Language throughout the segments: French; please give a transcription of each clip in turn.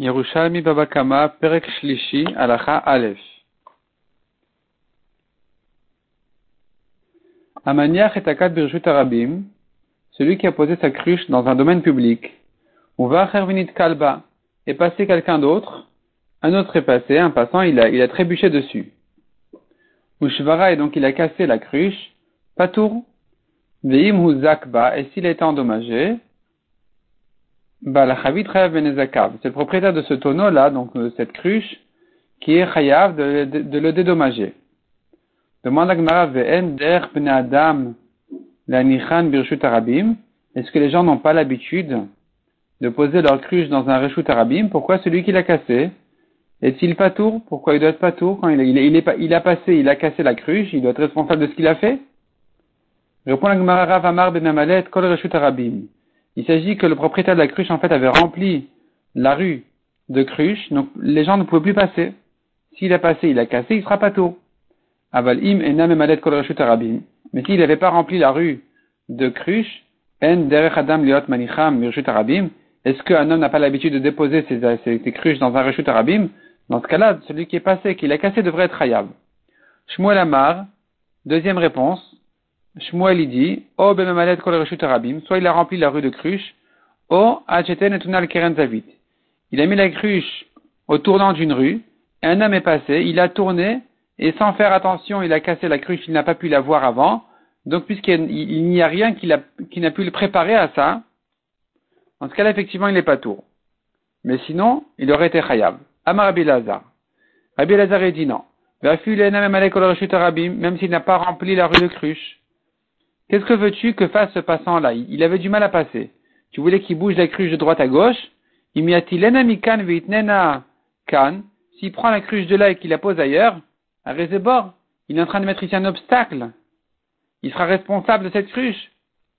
Yerushalmi Babakama Perek Shlishi Alacha Aleph. Amaniach et Akat Birjut Arabim, celui qui a posé sa cruche dans un domaine public, ou va Hervinit Kalba, et passé quelqu'un d'autre, un autre est passé, un passant, il a, trébuché dessus. Ushvara, et donc il a cassé la cruche, Patour, Veim Zakba, et s'il a endommagé, c'est le propriétaire de ce tonneau-là, donc de cette cruche, qui est chayav de, de, le dédommager. Demande Adam Est-ce que les gens n'ont pas l'habitude de poser leur cruche dans un reshut arabim? Pourquoi celui qui l'a cassé? Est-il pas tour? Pourquoi il doit être pas tour Quand il, il, il, est, il, a passé, il a cassé la cruche, il doit être responsable de ce qu'il a fait? Répond la Gemara Rav Amar ben Kol reshut arabim. Il s'agit que le propriétaire de la cruche, en fait, avait rempli la rue de cruches, donc les gens ne pouvaient plus passer. S'il a passé, il a cassé, il sera pas tôt. Aval im arabim. Mais s'il n'avait pas rempli la rue de cruches, en adam liot manicham arabim, est-ce qu'un homme n'a pas l'habitude de déposer ses, ses, cruches dans un reshut arabim? Dans ce cas-là, celui qui est passé, qui l'a cassé, devrait être hayab. Shmuel Amar, deuxième réponse, Shmuel il dit, O arabim, soit il a rempli la rue de cruche, O etunal keren zavit. Il a mis la cruche au tournant d'une rue, un homme est passé, il a tourné, et sans faire attention, il a cassé la cruche, il n'a pas pu la voir avant. Donc, puisqu'il n'y a rien qui n'a pu le préparer à ça, en ce cas-là, effectivement, il n'est pas tour. Mais sinon, il aurait été khayab. Amar Rabbi Lazar. Rabbi Lazar dit non. Même s'il n'a pas rempli la rue de cruche. Qu'est-ce que veux-tu que fasse ce passant-là? Il, avait du mal à passer. Tu voulais qu'il bouge la cruche de droite à gauche? kan. S'il prend la cruche de là et qu'il la pose ailleurs, à Rézébor, il est en train de mettre ici un obstacle. Il sera responsable de cette cruche.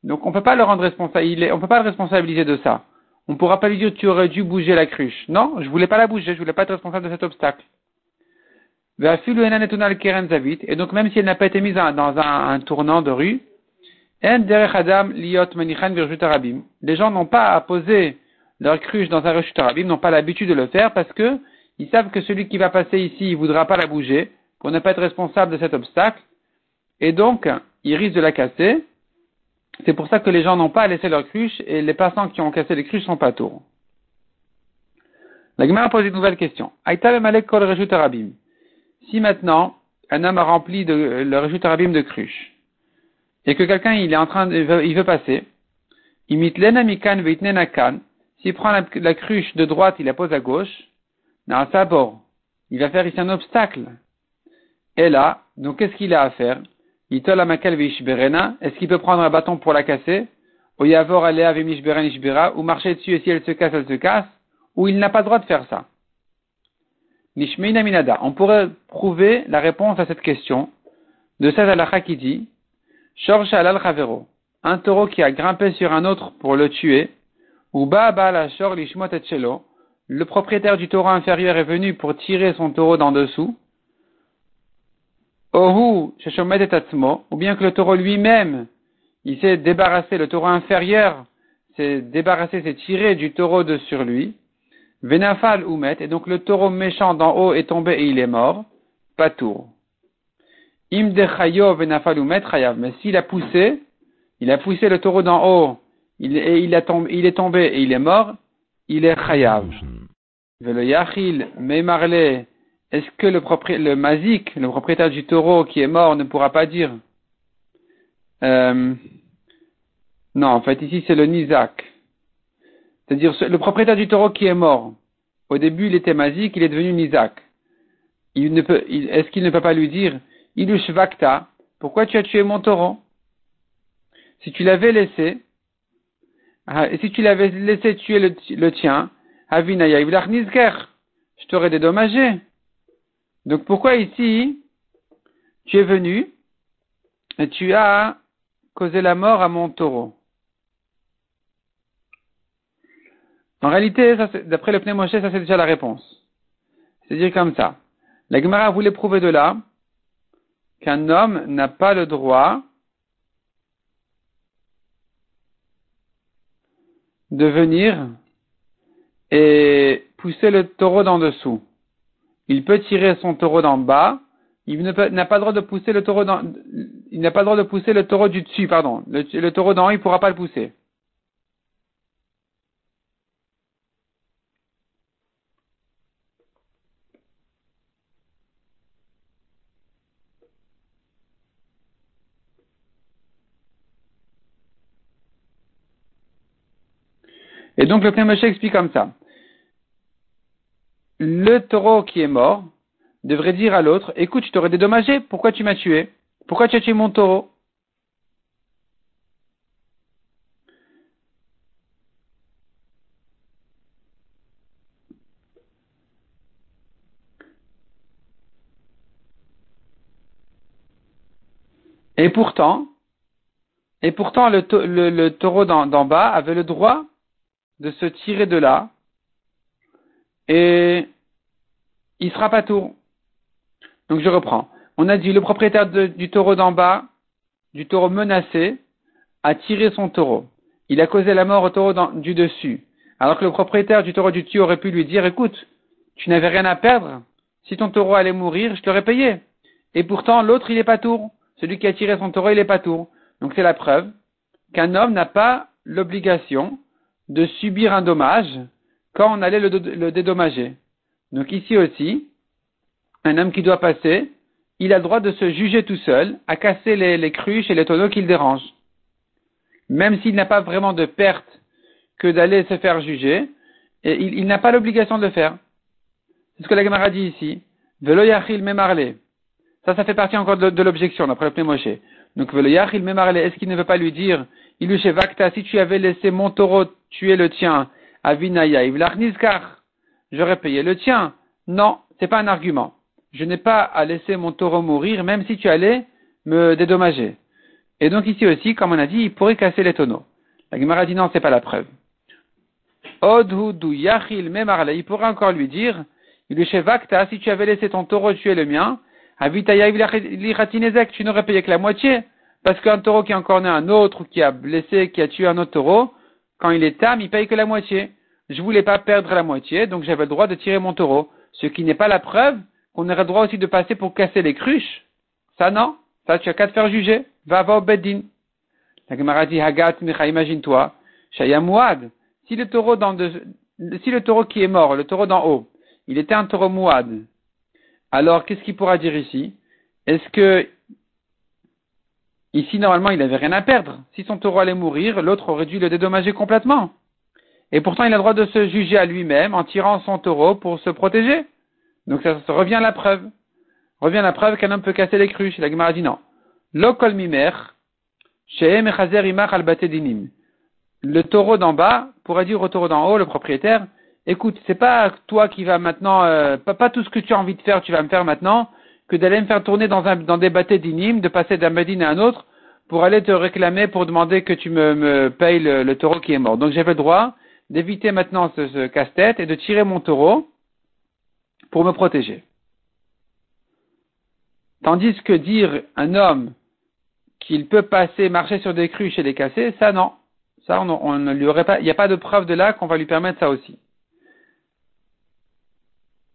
Donc on peut pas le rendre responsable, on peut pas le responsabiliser de ça. On pourra pas lui dire tu aurais dû bouger la cruche. Non, je voulais pas la bouger, je voulais pas être responsable de cet obstacle. Et donc même si elle n'a pas été mise dans un tournant de rue, les gens n'ont pas à poser leur cruche dans un reshut arabim, n'ont pas l'habitude de le faire parce que ils savent que celui qui va passer ici, il voudra pas la bouger pour ne pas être responsable de cet obstacle. Et donc, ils risquent de la casser. C'est pour ça que les gens n'ont pas à laisser leur cruche et les passants qui ont cassé les cruches sont pas tours. La Gemara pose une nouvelle question. Si maintenant, un homme a rempli de, le reshut arabim de cruches, et que quelqu'un il est en train il veut passer, imite l'enamikan kan, s'il prend la, cruche de droite, il la pose à gauche, il va faire ici un obstacle. Et là, donc qu'est-ce qu'il a à faire? Est-ce qu'il peut prendre un bâton pour la casser? Ou ou marcher dessus et si elle se casse, elle se casse, ou il n'a pas le droit de faire ça. On pourrait prouver la réponse à cette question de cette qui dit un taureau qui a grimpé sur un autre pour le tuer, ou le propriétaire du taureau inférieur est venu pour tirer son taureau d'en dessous, ou bien que le taureau lui-même, il s'est débarrassé, le taureau inférieur s'est débarrassé, s'est tiré du taureau de sur lui, venafal ou et donc le taureau méchant d'en haut est tombé et il est mort, pas tour. Im Mais s'il a poussé, il a poussé le taureau d'en haut, il, est tombé et il est mort, il est chayav. Le yachil, marlé, est-ce que le, mazik, le propriétaire du taureau qui est mort, ne pourra pas dire? Euh, Non, en fait, ici c'est le nizak. C'est-à-dire le propriétaire du taureau qui est mort. Au début, il était mazik, il est devenu nizak. Est-ce qu'il ne peut pas lui dire Ilush Vakta, pourquoi tu as tué mon taureau Si tu l'avais laissé, ah, et si tu l'avais laissé tuer le, tien, Avinaya je t'aurais dédommagé. Donc pourquoi ici, tu es venu et tu as causé la mort à mon taureau En réalité, d'après le Moshe, ça c'est déjà la réponse. C'est-à-dire comme ça. La Gemara voulait prouver de là qu'un homme n'a pas le droit de venir et pousser le taureau d'en dessous. Il peut tirer son taureau d'en bas. Il n'a pas le droit de pousser le taureau du dessus, pardon. Le taureau d'en haut, il ne pourra pas le pousser. Et donc le Moshe explique comme ça. Le taureau qui est mort devrait dire à l'autre, écoute, je t'aurais dédommagé, pourquoi tu m'as tué? Pourquoi tu as tué mon taureau? Et pourtant, et pourtant le, le taureau d'en bas avait le droit de se tirer de là et il sera pas tour. Donc je reprends. On a dit le propriétaire du taureau d'en bas, du taureau menacé, a tiré son taureau. Il a causé la mort au taureau du dessus. Alors que le propriétaire du taureau du dessus aurait pu lui dire, écoute, tu n'avais rien à perdre. Si ton taureau allait mourir, je t'aurais payé. Et pourtant, l'autre, il est pas tour. Celui qui a tiré son taureau, il est pas tour. Donc c'est la preuve qu'un homme n'a pas l'obligation de subir un dommage quand on allait le, dédommager. Donc ici aussi, un homme qui doit passer, il a le droit de se juger tout seul, à casser les, cruches et les tonneaux qui le dérangent. Même s'il n'a pas vraiment de perte que d'aller se faire juger, et il, n'a pas l'obligation de le faire. C'est ce que la Gemara dit ici. Velo yachil. Ça, ça fait partie encore de, l'objection, d'après le Moshe. Donc, velo yachil memarle, est-ce qu'il ne veut pas lui dire, Ilushe Vakta, si tu avais laissé mon taureau tuer le tien, Avinaya, Ivlachnizkar, j'aurais payé le tien. Non, c'est pas un argument. Je n'ai pas à laisser mon taureau mourir, même si tu allais me dédommager. Et donc ici aussi, comme on a dit, il pourrait casser les tonneaux. La Gemara dit non, c'est pas la preuve. Odhudu Yachil Memarle, il pourrait encore lui dire, Ilushe Vakta, si tu avais laissé ton taureau tuer le mien, Avitaya tu n'aurais payé que la moitié. Parce qu'un taureau qui a encore né un autre, ou qui a blessé, qui a tué un autre taureau, quand il est tam, il paye que la moitié. Je voulais pas perdre la moitié, donc j'avais le droit de tirer mon taureau. Ce qui n'est pas la preuve qu'on aurait le droit aussi de passer pour casser les cruches. Ça non. Ça, tu as qu'à te faire juger. Va, va au beddin. La Gemara dit, Hagat, imagine-toi. Shayamouad. Si le taureau dans si le taureau qui est mort, le taureau d'en haut, il était un taureau mouad, alors qu'est-ce qu'il pourra dire ici? Est-ce que Ici, normalement, il n'avait rien à perdre. Si son taureau allait mourir, l'autre aurait dû le dédommager complètement. Et pourtant, il a le droit de se juger à lui-même en tirant son taureau pour se protéger. Donc ça, revient à la preuve. Revient à la preuve qu'un homme peut casser les cruches. La Gemara dit non. Le taureau d'en bas pourrait dire au taureau d'en haut, le propriétaire, écoute, c'est pas toi qui vas maintenant, euh, pas, tout ce que tu as envie de faire, tu vas me faire maintenant que d'aller me faire tourner dans, un, dans des bâtés d'inim, de passer d'un badin à un autre, pour aller te réclamer, pour demander que tu me, payes le, taureau qui est mort. Donc j'avais le droit d'éviter maintenant ce, casse-tête et de tirer mon taureau pour me protéger. Tandis que dire un homme qu'il peut passer, marcher sur des cruches et les casser, ça non. Ça, on, on ne lui aurait pas, il n'y a pas de preuve de là qu'on va lui permettre ça aussi.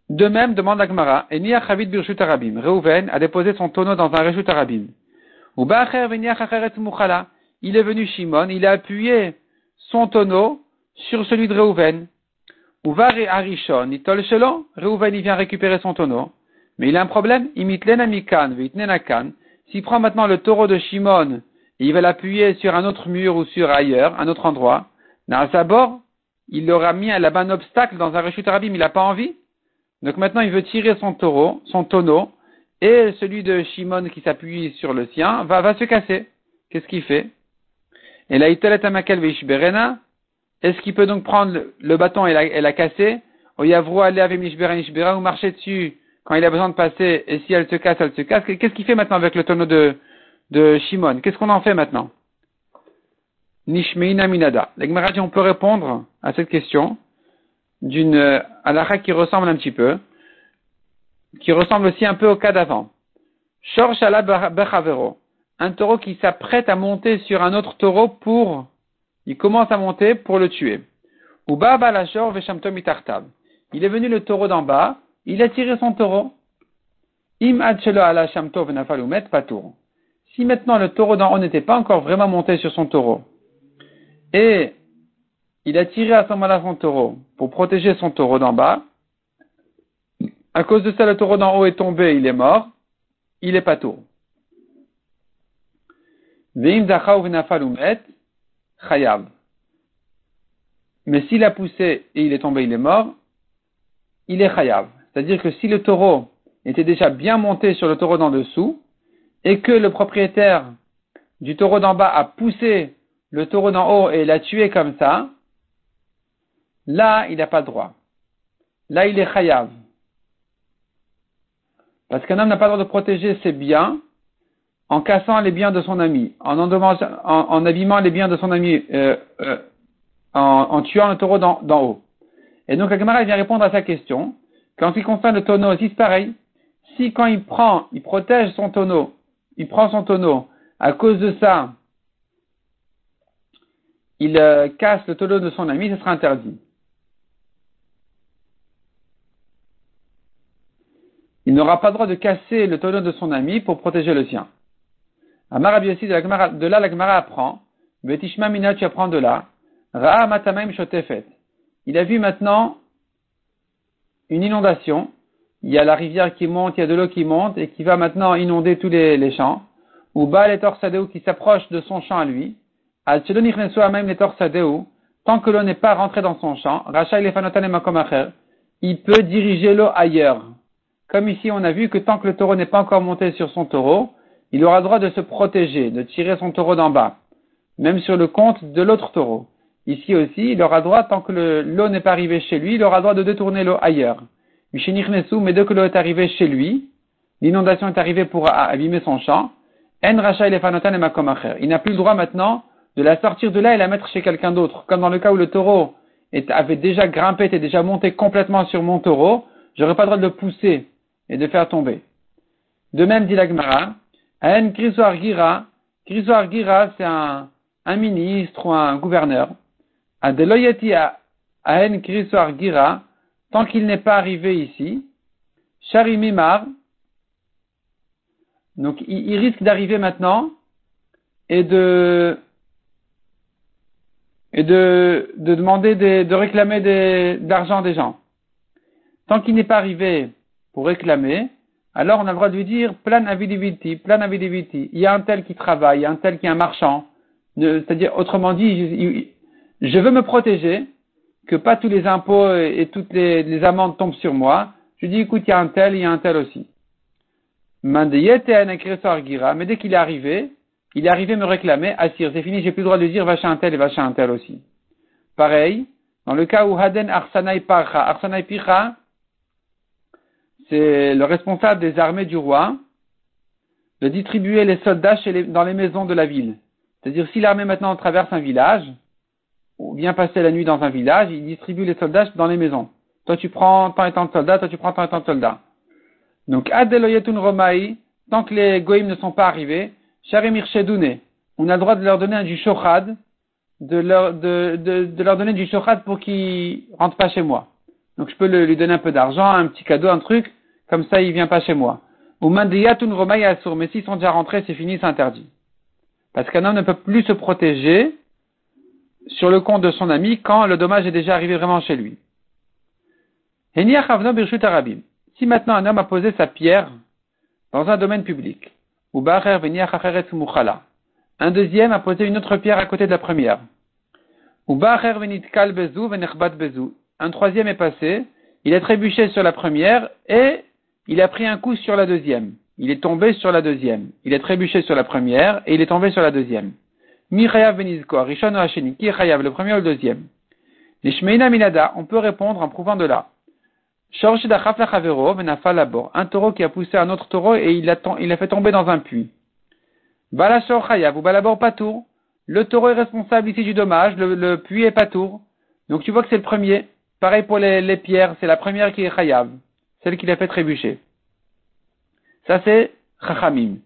De même, demande Agmara, et Chavit Birshut Arabim. Reuven a déposé son tonneau dans un Reshut Arabim. Ou Il est venu Shimon, il a appuyé son tonneau sur celui de Reuven. Ou Arishon, Itol Shelon. Reuven, il vient récupérer son tonneau. Mais il a un problème. S'il prend maintenant le taureau de Shimon, et il va l'appuyer sur un autre mur ou sur ailleurs, un autre endroit, bord, il aura mis là-bas un obstacle dans un Reshut Arabim, il n'a pas envie. Donc maintenant, il veut tirer son taureau, son tonneau, et celui de Shimon qui s'appuie sur le sien va, se casser. Qu'est-ce qu'il fait? Et là. Est-ce qu'il peut donc prendre le, bâton et la, casser? Ou ou marcher dessus quand il a besoin de passer, et si elle se casse, elle se casse. Qu'est-ce qu'il fait maintenant avec le tonneau de, de Shimon? Qu'est-ce qu'on en fait maintenant? Nishmeina minada. on peut répondre à cette question d'une euh, halakha qui ressemble un petit peu, qui ressemble aussi un peu au cas d'avant. Un taureau qui s'apprête à monter sur un autre taureau pour, il commence à monter pour le tuer. Ou veshamtom il est venu le taureau d'en bas, il a tiré son taureau. Im ala patour. Si maintenant le taureau d'en haut n'était pas encore vraiment monté sur son taureau, et il a tiré à ce moment-là son taureau pour protéger son taureau d'en bas, à cause de ça, le taureau d'en haut est tombé, il est mort, il est. Veim chayav. Mais s'il a poussé et il est tombé, il est mort, il est chayav. C'est-à-dire que si le taureau était déjà bien monté sur le taureau d'en dessous, et que le propriétaire du taureau d'en bas a poussé le taureau d'en haut et l'a tué comme ça, là, il n'a pas le droit. Là, il est chayav. Parce qu'un homme n'a pas le droit de protéger ses biens en cassant les biens de son ami, en, en, abîmant les biens de son ami, euh, euh, en, tuant le taureau d'en haut. Et donc, la camarade vient répondre à sa question. Quand il concerne le tonneau c'est pareil. Si quand il prend, il protège son tonneau, il prend son tonneau, à cause de ça, il euh, casse le tonneau de son ami, ce sera interdit. Il n'aura pas le droit de casser le tonneau de son ami pour protéger le sien. De là, la Gemara apprend, Betishma tu de là, Ra'a Matamaim Shotefet. Il a vu maintenant une inondation. Il y a la rivière qui monte, il y a de l'eau qui monte et qui va maintenant inonder tous les, champs. Ou Baal et Torsadeu qui s'approche de son champ à lui. Même les. Tant que l'eau n'est pas rentrée dans son champ, Racha il peut diriger l'eau ailleurs. Comme ici, on a vu que tant que le taureau n'est pas encore monté sur son taureau, il aura droit de se protéger, de tirer son taureau d'en bas, même sur le compte de l'autre taureau. Ici aussi, il aura droit, tant que l'eau n'est pas arrivée chez lui, il aura droit de détourner l'eau ailleurs. mais dès que l'eau est arrivée chez lui, l'inondation est arrivée pour abîmer son champ, En Racha et Il n'a plus le droit maintenant de la sortir de là et la mettre chez quelqu'un d'autre. Comme dans le cas où le taureau avait déjà grimpé, était déjà monté complètement sur mon taureau, j'aurais pas le droit de le pousser et de faire tomber. De même, dit l'Agmara, En Krisoar Gira, Gira, c'est un, ministre ou un gouverneur Adeloyati Aen Krisoar Gira, tant qu'il n'est pas arrivé ici, Sharimimar, donc il, risque d'arriver maintenant et de et de, de demander de réclamer de l'argent des gens. Tant qu'il n'est pas arrivé pour réclamer, alors on a le droit de lui dire plan avidiviti, plan avidiviti. Il y a un tel qui travaille, il y a un tel qui est un marchand. C'est-à-dire, autrement dit, je veux me protéger, que pas tous les impôts et, toutes les, amendes tombent sur moi. Je dis, écoute, il y a un tel, il y a un tel aussi. Mais dès qu'il est arrivé, il est arrivé me réclamer, assir, c'est fini, j'ai plus le droit de dire, va chez un tel et va chez un tel aussi. Pareil, dans le cas où Haden Arsanai Parcha, Arsanai Picha, c'est le responsable des armées du roi, de distribuer les soldats dans les maisons de la ville. C'est-à-dire, si l'armée maintenant traverse un village, ou vient passer la nuit dans un village, il distribue les soldats dans les maisons. Toi tu prends tant et tant de soldats, toi tu prends tant et tant de soldats. Donc, Adeloyetun Romaï, tant que les goïms ne sont pas arrivés, Sharimir Shedune, on a le droit de leur donner du shochad, de leur, de, de, leur donner du shochad pour qu'ils rentrent pas chez moi. Donc je peux lui donner un peu d'argent, un petit cadeau, un truc, comme ça il vient pas chez moi. Ou Mandiyatun Romaï Asur, mais s'ils sont déjà rentrés, c'est fini, c'est interdit. Parce qu'un homme ne peut plus se protéger sur le compte de son ami quand le dommage est déjà arrivé vraiment chez lui. Si maintenant un homme a posé sa pierre dans un domaine public, ou un deuxième a posé une autre pierre à côté de la première, ou un troisième est passé, il a trébuché sur la première et il a pris un coup sur la deuxième. Il est tombé sur la deuxième. Il est trébuché sur la première et il est tombé sur la deuxième. Mi chayav benizko, rishon qui est chayav, le premier ou le deuxième? Nishmeina minada, on peut répondre en prouvant de là. Un taureau qui a poussé un autre taureau et il l'a fait tomber dans un puits. Balashor chayav ou balabor patour, le taureau est responsable ici du dommage, le, le puits est patour. Donc tu vois que c'est le premier. Pareil pour les, les pierres, c'est la première qui est chayav, celle qui l'a fait trébucher. Ça c'est chachamim.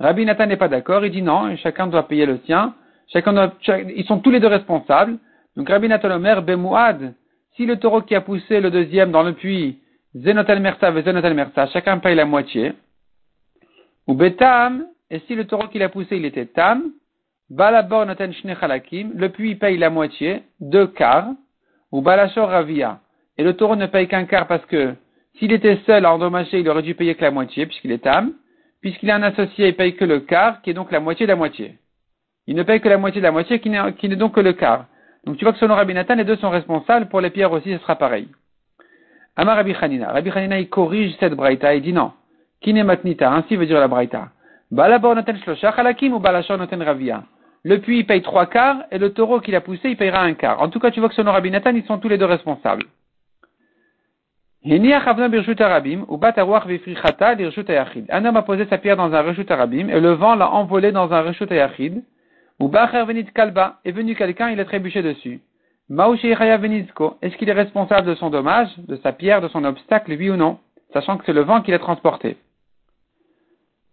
Rabbi Nathan n'est pas d'accord, il dit non, chacun doit payer le sien. Chacun ils sont tous les deux responsables. Donc Rabbi Nathan Omer, Bemouad, si le taureau qui a poussé le deuxième dans le puits, Zenotel Mersa Zenotel Mersa, chacun paye la moitié. Ou Betam, et si le taureau qu'il a poussé, il était Tam, Balabor Noten Halakim, le puits paye la moitié, deux quarts, ou Balashor Ravia. Et le taureau ne paye qu'un quart parce que s'il était seul à endommager, il aurait dû payer que la moitié, puisqu'il est Tam. Puisqu'il est un associé, il paye que le quart, qui est donc la moitié de la moitié. Il ne paye que la moitié de la moitié, qui n'est donc que le quart. Donc tu vois que selon Rabbi Nathan, les deux sont responsables. Pour les pierres aussi, ce sera pareil. Amar Rabbi Hanina. Rabbi Hanina, il corrige cette braïta. Il dit non. Kine matnita. Ainsi veut dire la braïta. Le puits, il paye trois quarts, et le taureau qu'il a poussé, il payera un quart. En tout cas, tu vois que selon Rabbi Nathan, ils sont tous les deux responsables. Un homme a posé sa pierre dans un reshut arabim, et le vent l'a envolé dans un reshut ayachid. Ou venit kalba, est venu quelqu'un, il a trébuché dessus. est-ce qu'il est responsable de son dommage, de sa pierre, de son obstacle, oui ou non, sachant que c'est le vent qui l'a transporté?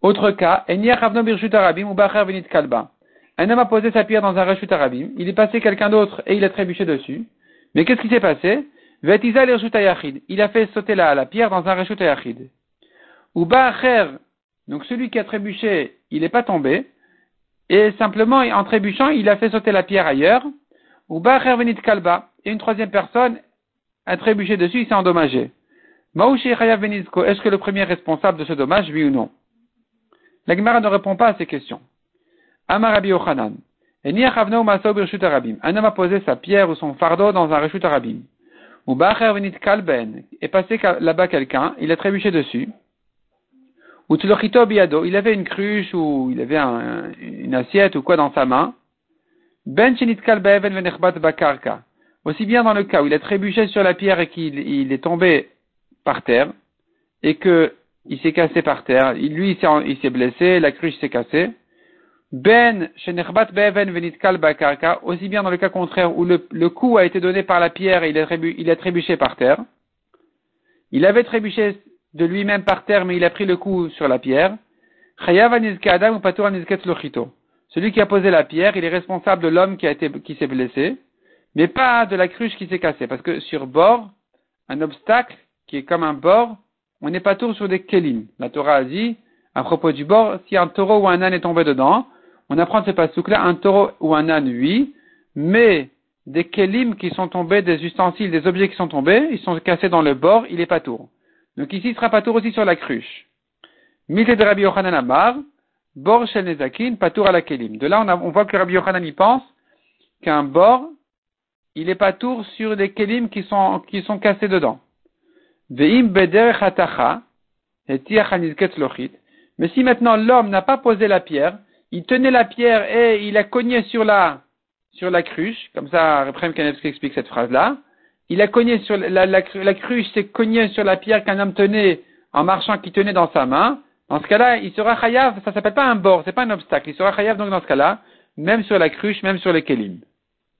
Autre cas. Un homme a posé sa pierre dans un reshut arabim, il est passé quelqu'un d'autre et il a trébuché dessus. Mais qu'est-ce qui s'est passé? Il a fait sauter la, pierre dans un reshut ayachid. Ou donc celui qui a trébuché, il n'est pas tombé, et simplement, en trébuchant, il a fait sauter la pierre ailleurs. Ou venit kalba, et une troisième personne a trébuché dessus, il s'est endommagé. Est-ce que le premier est responsable de ce dommage, oui ou non? La Gemara ne répond pas à ces questions. Amarabi Ochanan. Un homme a posé sa pierre ou son fardeau dans un reshut arabim. Ou venit kalben, est passé là-bas quelqu'un, il a trébuché dessus. Ou biado, il avait une cruche ou il avait une assiette ou quoi dans sa main. Ben bakarka. Aussi bien dans le cas où il a trébuché sur la pierre et qu'il est tombé par terre et que il s'est cassé par terre, lui il s'est blessé, la cruche s'est cassée. Ben venitkal bakarka, aussi bien dans le cas contraire où le, coup a été donné par la pierre et il a, trébuché par terre. Il avait trébuché de lui-même par terre, mais il a pris le coup sur la pierre. Celui qui a posé la pierre, il est responsable de l'homme qui qui s'est blessé, mais pas de la cruche qui s'est cassée, parce que sur bord, un obstacle qui est comme un bord, on n'est pas tour sur des kelim. La Torah a dit, à propos du bord, si un taureau ou un âne est tombé dedans, on apprend de ce passage-là, un taureau ou un âne, oui, mais des kelim qui sont tombés, des ustensiles, des objets qui sont tombés, ils sont cassés dans le bord, il est pas tour. Donc ici, il sera patour aussi sur la cruche. Mite de Rabbi Yochanan Amar, bor shel nezakin, patour à la kelim. De là, on, voit que Rabbi Yochanan y pense qu'un bord, il est patour sur des kelim qui sont, qui sont cassés dedans. Ve'im beder hatacha, et. Mais si maintenant l'homme n'a pas posé la pierre, il tenait la pierre et il a cogné sur la, sur la cruche, comme ça, Reprem Kanevski explique cette phrase-là, il a cogné sur la, la, cruche s'est cognée sur la pierre qu'un homme tenait en marchant, qui tenait dans sa main. Dans ce cas-là, il sera chayav, ça s'appelle pas un bord, c'est pas un obstacle. Il sera chayav donc dans ce cas-là, même sur la cruche, même sur les kelim.